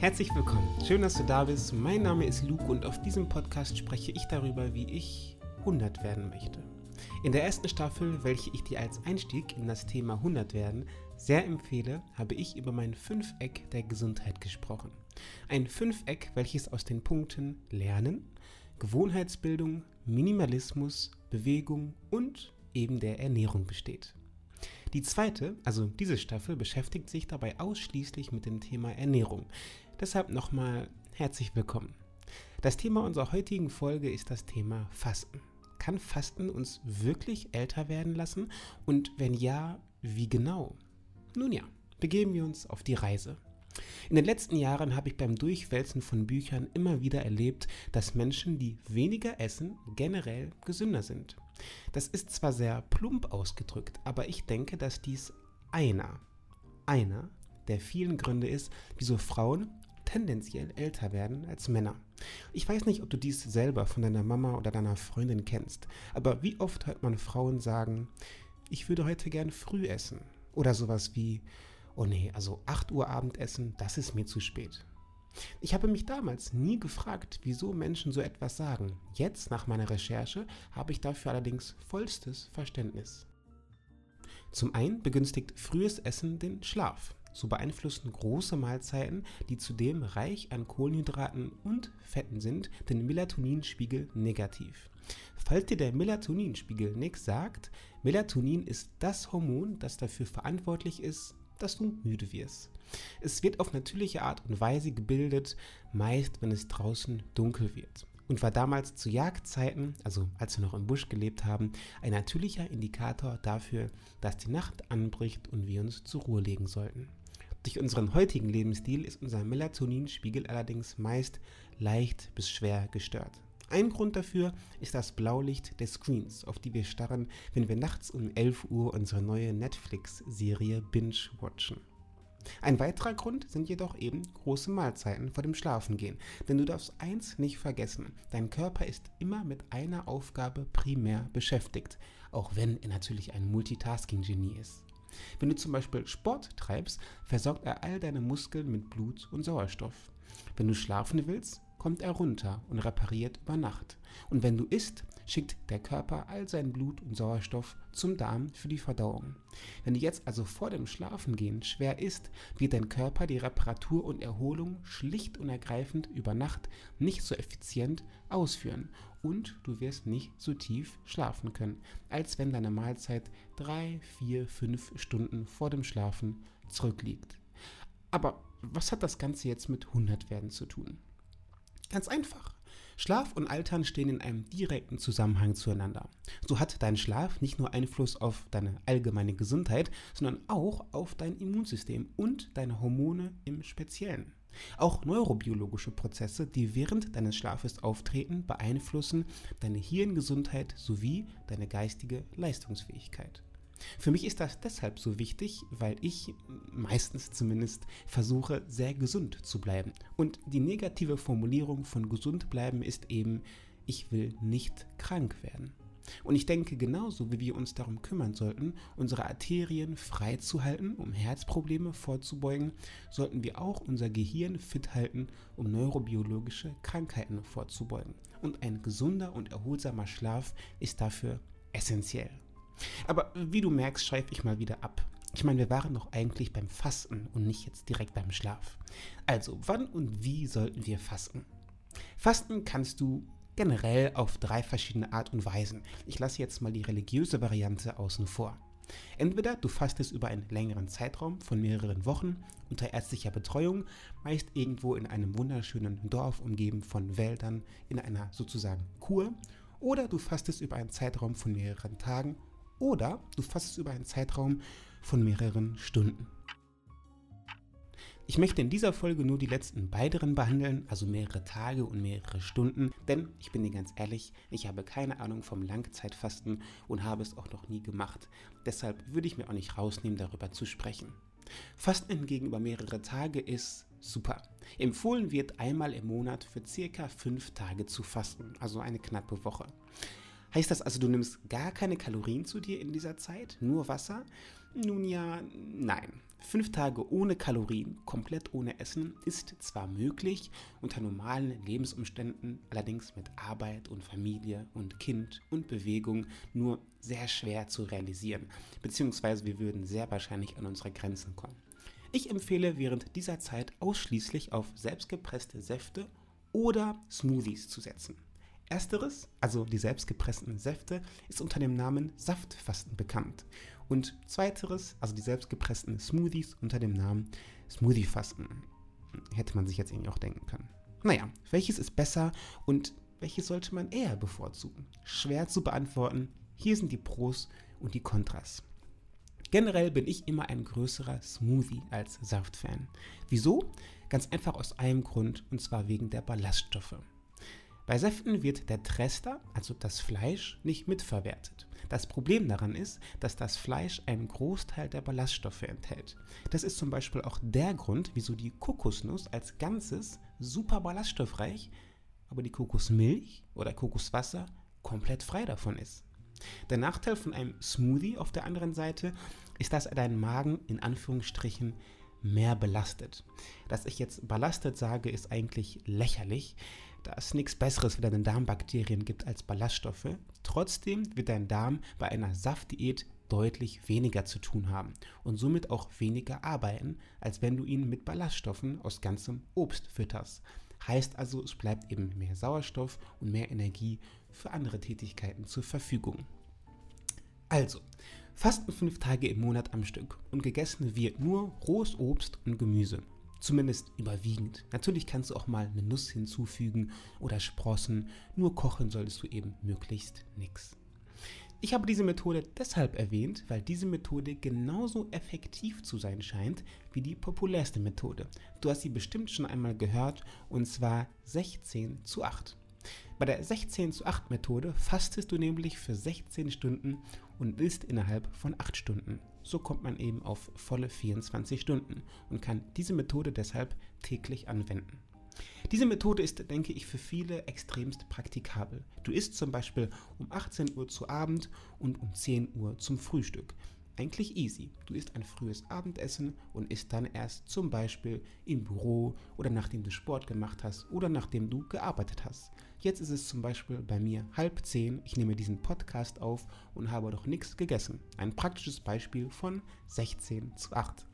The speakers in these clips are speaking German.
Herzlich willkommen. Schön, dass du da bist. Mein Name ist Luke und auf diesem Podcast spreche ich darüber, wie ich 100 werden möchte. In der ersten Staffel, welche ich dir als Einstieg in das Thema 100 werden sehr empfehle, habe ich über mein Fünfeck der Gesundheit gesprochen. Ein Fünfeck, welches aus den Punkten Lernen, Gewohnheitsbildung, Minimalismus, Bewegung und eben der Ernährung besteht. Die zweite, also diese Staffel, beschäftigt sich dabei ausschließlich mit dem Thema Ernährung. Deshalb nochmal herzlich willkommen. Das Thema unserer heutigen Folge ist das Thema Fasten. Kann Fasten uns wirklich älter werden lassen? Und wenn ja, wie genau? Nun ja, begeben wir uns auf die Reise. In den letzten Jahren habe ich beim Durchwälzen von Büchern immer wieder erlebt, dass Menschen, die weniger essen, generell gesünder sind. Das ist zwar sehr plump ausgedrückt, aber ich denke, dass dies einer, einer der vielen Gründe ist, wieso Frauen tendenziell älter werden als Männer. Ich weiß nicht, ob du dies selber von deiner Mama oder deiner Freundin kennst, aber wie oft hört man Frauen sagen, ich würde heute gern früh essen. Oder sowas wie, oh nee, also 8 Uhr Abendessen, das ist mir zu spät. Ich habe mich damals nie gefragt, wieso Menschen so etwas sagen. Jetzt, nach meiner Recherche, habe ich dafür allerdings vollstes Verständnis. Zum einen begünstigt frühes Essen den Schlaf. So beeinflussen große Mahlzeiten, die zudem reich an Kohlenhydraten und Fetten sind, den Melatoninspiegel negativ. Falls dir der Melatoninspiegel nichts sagt, Melatonin ist das Hormon, das dafür verantwortlich ist, dass du müde wirst. Es wird auf natürliche Art und Weise gebildet, meist wenn es draußen dunkel wird und war damals zu Jagdzeiten, also als wir noch im Busch gelebt haben, ein natürlicher Indikator dafür, dass die Nacht anbricht und wir uns zur Ruhe legen sollten. Durch unseren heutigen Lebensstil ist unser Melatoninspiegel allerdings meist leicht bis schwer gestört. Ein Grund dafür ist das Blaulicht der Screens, auf die wir starren, wenn wir nachts um 11 Uhr unsere neue Netflix-Serie binge-watchen. Ein weiterer Grund sind jedoch eben große Mahlzeiten vor dem Schlafengehen. Denn du darfst eins nicht vergessen, dein Körper ist immer mit einer Aufgabe primär beschäftigt, auch wenn er natürlich ein Multitasking-Genie ist. Wenn du zum Beispiel Sport treibst, versorgt er all deine Muskeln mit Blut und Sauerstoff. Wenn du schlafen willst, kommt er runter und repariert über Nacht. Und wenn du isst, schickt der Körper all sein Blut und Sauerstoff zum Darm für die Verdauung. Wenn du jetzt also vor dem Schlafengehen schwer isst, wird dein Körper die Reparatur und Erholung schlicht und ergreifend über Nacht nicht so effizient ausführen und du wirst nicht so tief schlafen können, als wenn deine Mahlzeit drei, vier, fünf Stunden vor dem Schlafen zurückliegt. Aber was hat das Ganze jetzt mit 100 werden zu tun? Ganz einfach. Schlaf und Altern stehen in einem direkten Zusammenhang zueinander. So hat dein Schlaf nicht nur Einfluss auf deine allgemeine Gesundheit, sondern auch auf dein Immunsystem und deine Hormone im Speziellen. Auch neurobiologische Prozesse, die während deines Schlafes auftreten, beeinflussen deine Hirngesundheit sowie deine geistige Leistungsfähigkeit. Für mich ist das deshalb so wichtig, weil ich meistens zumindest versuche, sehr gesund zu bleiben. Und die negative Formulierung von gesund bleiben ist eben, ich will nicht krank werden. Und ich denke, genauso wie wir uns darum kümmern sollten, unsere Arterien frei zu halten, um Herzprobleme vorzubeugen, sollten wir auch unser Gehirn fit halten, um neurobiologische Krankheiten vorzubeugen. Und ein gesunder und erholsamer Schlaf ist dafür essentiell. Aber wie du merkst, schreibe ich mal wieder ab. Ich meine, wir waren doch eigentlich beim Fasten und nicht jetzt direkt beim Schlaf. Also, wann und wie sollten wir fasten? Fasten kannst du generell auf drei verschiedene Art und Weisen. Ich lasse jetzt mal die religiöse Variante außen vor. Entweder du fastest über einen längeren Zeitraum von mehreren Wochen unter ärztlicher Betreuung, meist irgendwo in einem wunderschönen Dorf umgeben von Wäldern in einer sozusagen Kur, oder du fastest über einen Zeitraum von mehreren Tagen, oder du fastest über einen Zeitraum von mehreren Stunden. Ich möchte in dieser Folge nur die letzten beideren behandeln, also mehrere Tage und mehrere Stunden, denn ich bin dir ganz ehrlich, ich habe keine Ahnung vom Langzeitfasten und habe es auch noch nie gemacht. Deshalb würde ich mir auch nicht rausnehmen, darüber zu sprechen. Fasten hingegen über mehrere Tage ist super. Empfohlen wird einmal im Monat für circa fünf Tage zu fasten, also eine knappe Woche. Heißt das also, du nimmst gar keine Kalorien zu dir in dieser Zeit, nur Wasser? Nun ja, nein. Fünf Tage ohne Kalorien, komplett ohne Essen, ist zwar möglich, unter normalen Lebensumständen, allerdings mit Arbeit und Familie und Kind und Bewegung nur sehr schwer zu realisieren, beziehungsweise wir würden sehr wahrscheinlich an unsere Grenzen kommen. Ich empfehle während dieser Zeit ausschließlich auf selbstgepresste Säfte oder Smoothies zu setzen. Ersteres, also die selbstgepressten Säfte, ist unter dem Namen Saftfasten bekannt. Und zweiteres, also die selbstgepressten Smoothies, unter dem Namen Smoothiefasten. Hätte man sich jetzt irgendwie auch denken können. Naja, welches ist besser und welches sollte man eher bevorzugen? Schwer zu beantworten. Hier sind die Pros und die Kontras. Generell bin ich immer ein größerer Smoothie als Saftfan. Wieso? Ganz einfach aus einem Grund, und zwar wegen der Ballaststoffe. Bei Säften wird der Trester, also das Fleisch, nicht mitverwertet. Das Problem daran ist, dass das Fleisch einen Großteil der Ballaststoffe enthält. Das ist zum Beispiel auch der Grund, wieso die Kokosnuss als Ganzes super ballaststoffreich, aber die Kokosmilch oder Kokoswasser komplett frei davon ist. Der Nachteil von einem Smoothie auf der anderen Seite ist, dass er deinen Magen in Anführungsstrichen mehr belastet. Dass ich jetzt belastet sage, ist eigentlich lächerlich, da es nichts Besseres für deine Darmbakterien gibt als Ballaststoffe. Trotzdem wird dein Darm bei einer Saftdiät deutlich weniger zu tun haben und somit auch weniger arbeiten, als wenn du ihn mit Ballaststoffen aus ganzem Obst fütterst. Heißt also, es bleibt eben mehr Sauerstoff und mehr Energie für andere Tätigkeiten zur Verfügung. Also, fasten fünf Tage im Monat am Stück und gegessen wird nur rohes Obst und Gemüse. Zumindest überwiegend. Natürlich kannst du auch mal eine Nuss hinzufügen oder Sprossen, nur kochen solltest du eben möglichst nichts. Ich habe diese Methode deshalb erwähnt, weil diese Methode genauso effektiv zu sein scheint wie die populärste Methode. Du hast sie bestimmt schon einmal gehört und zwar 16 zu 8. Bei der 16 zu 8 Methode fastest du nämlich für 16 Stunden und isst innerhalb von 8 Stunden. So kommt man eben auf volle 24 Stunden und kann diese Methode deshalb täglich anwenden. Diese Methode ist, denke ich, für viele extremst praktikabel. Du isst zum Beispiel um 18 Uhr zu Abend und um 10 Uhr zum Frühstück eigentlich easy. Du isst ein frühes Abendessen und isst dann erst zum Beispiel im Büro oder nachdem du Sport gemacht hast oder nachdem du gearbeitet hast. Jetzt ist es zum Beispiel bei mir halb zehn. Ich nehme diesen Podcast auf und habe noch nichts gegessen. Ein praktisches Beispiel von 16 zu 8.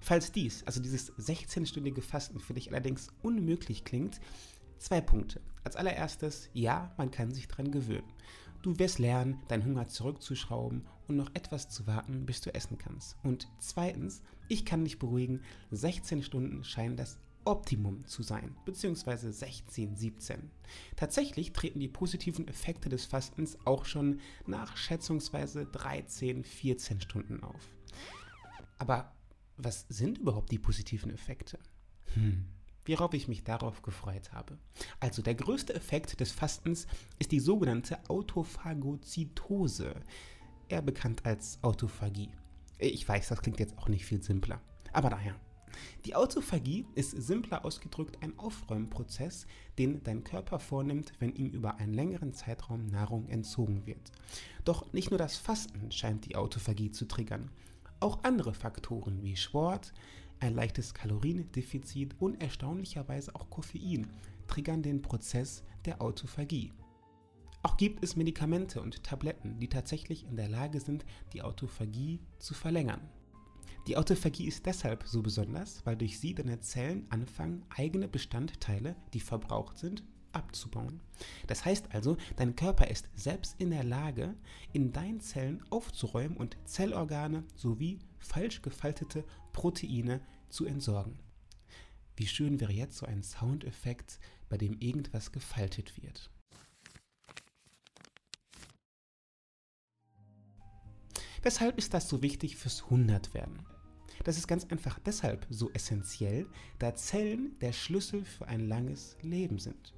Falls dies, also dieses 16-stündige Fasten für dich allerdings unmöglich klingt, zwei Punkte. Als allererstes, ja, man kann sich daran gewöhnen. Du wirst lernen, deinen Hunger zurückzuschrauben und noch etwas zu warten, bis du essen kannst. Und zweitens, ich kann dich beruhigen, 16 Stunden scheinen das Optimum zu sein, beziehungsweise 16, 17. Tatsächlich treten die positiven Effekte des Fastens auch schon nach schätzungsweise 13, 14 Stunden auf. Aber was sind überhaupt die positiven Effekte? Hm worauf ich mich darauf gefreut habe. Also der größte Effekt des Fastens ist die sogenannte Autophagozytose, eher bekannt als Autophagie. Ich weiß, das klingt jetzt auch nicht viel simpler, aber daher. Die Autophagie ist simpler ausgedrückt ein Aufräumprozess, den dein Körper vornimmt, wenn ihm über einen längeren Zeitraum Nahrung entzogen wird. Doch nicht nur das Fasten scheint die Autophagie zu triggern. Auch andere Faktoren wie Sport, ein leichtes Kaloriendefizit und erstaunlicherweise auch Koffein triggern den Prozess der Autophagie. Auch gibt es Medikamente und Tabletten, die tatsächlich in der Lage sind, die Autophagie zu verlängern. Die Autophagie ist deshalb so besonders, weil durch sie deine Zellen anfangen, eigene Bestandteile, die verbraucht sind, abzubauen. Das heißt also, dein Körper ist selbst in der Lage, in deinen Zellen aufzuräumen und Zellorgane sowie falsch gefaltete Proteine zu entsorgen. Wie schön wäre jetzt so ein Soundeffekt, bei dem irgendwas gefaltet wird. Weshalb ist das so wichtig fürs 100 werden? Das ist ganz einfach deshalb so essentiell, da Zellen der Schlüssel für ein langes Leben sind.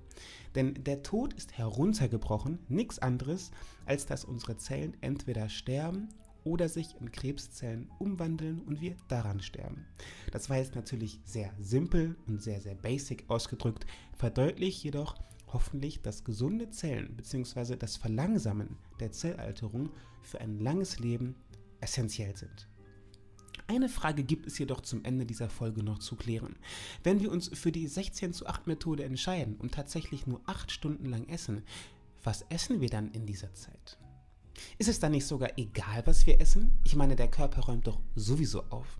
Denn der Tod ist heruntergebrochen nichts anderes, als dass unsere Zellen entweder sterben oder sich in Krebszellen umwandeln und wir daran sterben. Das war jetzt natürlich sehr simpel und sehr, sehr basic ausgedrückt, verdeutlicht jedoch hoffentlich, dass gesunde Zellen bzw. das Verlangsamen der Zellalterung für ein langes Leben essentiell sind. Eine Frage gibt es jedoch zum Ende dieser Folge noch zu klären. Wenn wir uns für die 16 zu 8 Methode entscheiden und tatsächlich nur 8 Stunden lang essen, was essen wir dann in dieser Zeit? Ist es dann nicht sogar egal, was wir essen? Ich meine, der Körper räumt doch sowieso auf.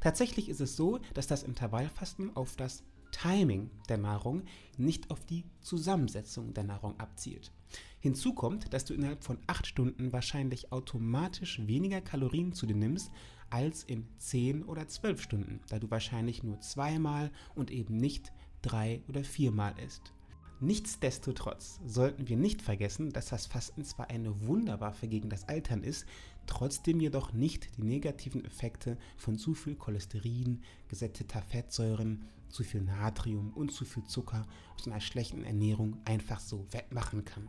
Tatsächlich ist es so, dass das Intervallfasten auf das Timing der Nahrung, nicht auf die Zusammensetzung der Nahrung abzielt. Hinzu kommt, dass du innerhalb von 8 Stunden wahrscheinlich automatisch weniger Kalorien zu dir nimmst als in 10 oder 12 Stunden, da du wahrscheinlich nur zweimal und eben nicht drei oder viermal isst. Nichtsdestotrotz sollten wir nicht vergessen, dass das Fasten zwar eine Wunderwaffe gegen das Altern ist, trotzdem jedoch nicht die negativen Effekte von zu viel Cholesterin, gesättigter Fettsäuren, zu viel Natrium und zu viel Zucker aus einer schlechten Ernährung einfach so wettmachen kann.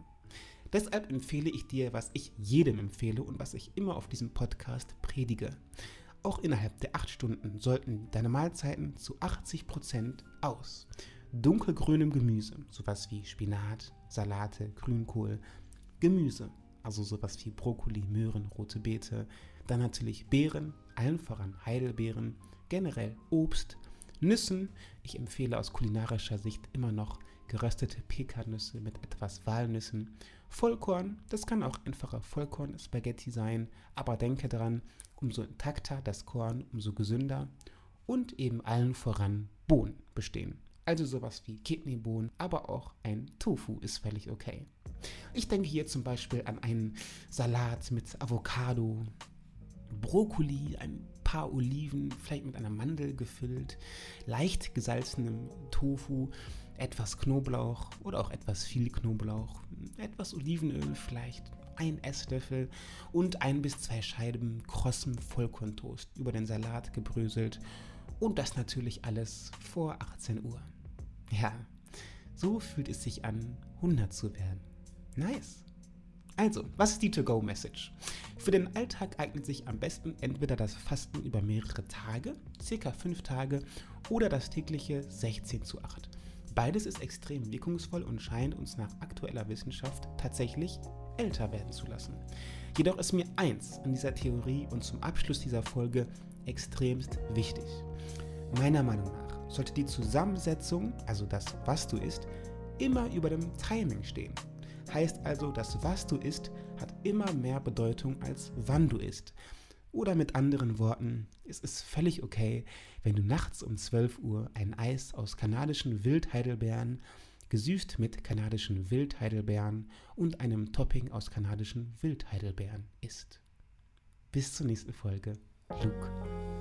Deshalb empfehle ich dir, was ich jedem empfehle und was ich immer auf diesem Podcast predige. Auch innerhalb der 8 Stunden sollten deine Mahlzeiten zu 80% aus dunkelgrünem Gemüse, sowas wie Spinat, Salate, Grünkohl, Gemüse, also sowas wie Brokkoli, Möhren, rote Beete, dann natürlich Beeren, allen voran Heidelbeeren, generell Obst, Nüssen. Ich empfehle aus kulinarischer Sicht immer noch geröstete Pekannüsse mit etwas Walnüssen. Vollkorn, das kann auch einfacher Vollkorn-Spaghetti sein, aber denke daran, umso intakter das Korn, umso gesünder. Und eben allen voran Bohnen bestehen. Also sowas wie Kidneybohnen, aber auch ein Tofu ist völlig okay. Ich denke hier zum Beispiel an einen Salat mit Avocado, Brokkoli, ein paar Oliven, vielleicht mit einer Mandel gefüllt, leicht gesalzenem Tofu, etwas Knoblauch oder auch etwas viel Knoblauch, etwas Olivenöl vielleicht, ein Esslöffel und ein bis zwei Scheiben krossem Vollkorntoast über den Salat gebröselt und das natürlich alles vor 18 Uhr. Ja, so fühlt es sich an, 100 zu werden. Nice. Also, was ist die To-Go-Message? Für den Alltag eignet sich am besten entweder das Fasten über mehrere Tage, circa 5 Tage, oder das tägliche 16 zu 8. Beides ist extrem wirkungsvoll und scheint uns nach aktueller Wissenschaft tatsächlich älter werden zu lassen. Jedoch ist mir eins an dieser Theorie und zum Abschluss dieser Folge extremst wichtig. Meiner Meinung nach sollte die Zusammensetzung, also das, was du isst, immer über dem Timing stehen. Heißt also, das, was du isst, hat immer mehr Bedeutung als wann du isst. Oder mit anderen Worten, es ist völlig okay, wenn du nachts um 12 Uhr ein Eis aus kanadischen Wildheidelbeeren, gesüßt mit kanadischen Wildheidelbeeren und einem Topping aus kanadischen Wildheidelbeeren isst. Bis zur nächsten Folge. Luke.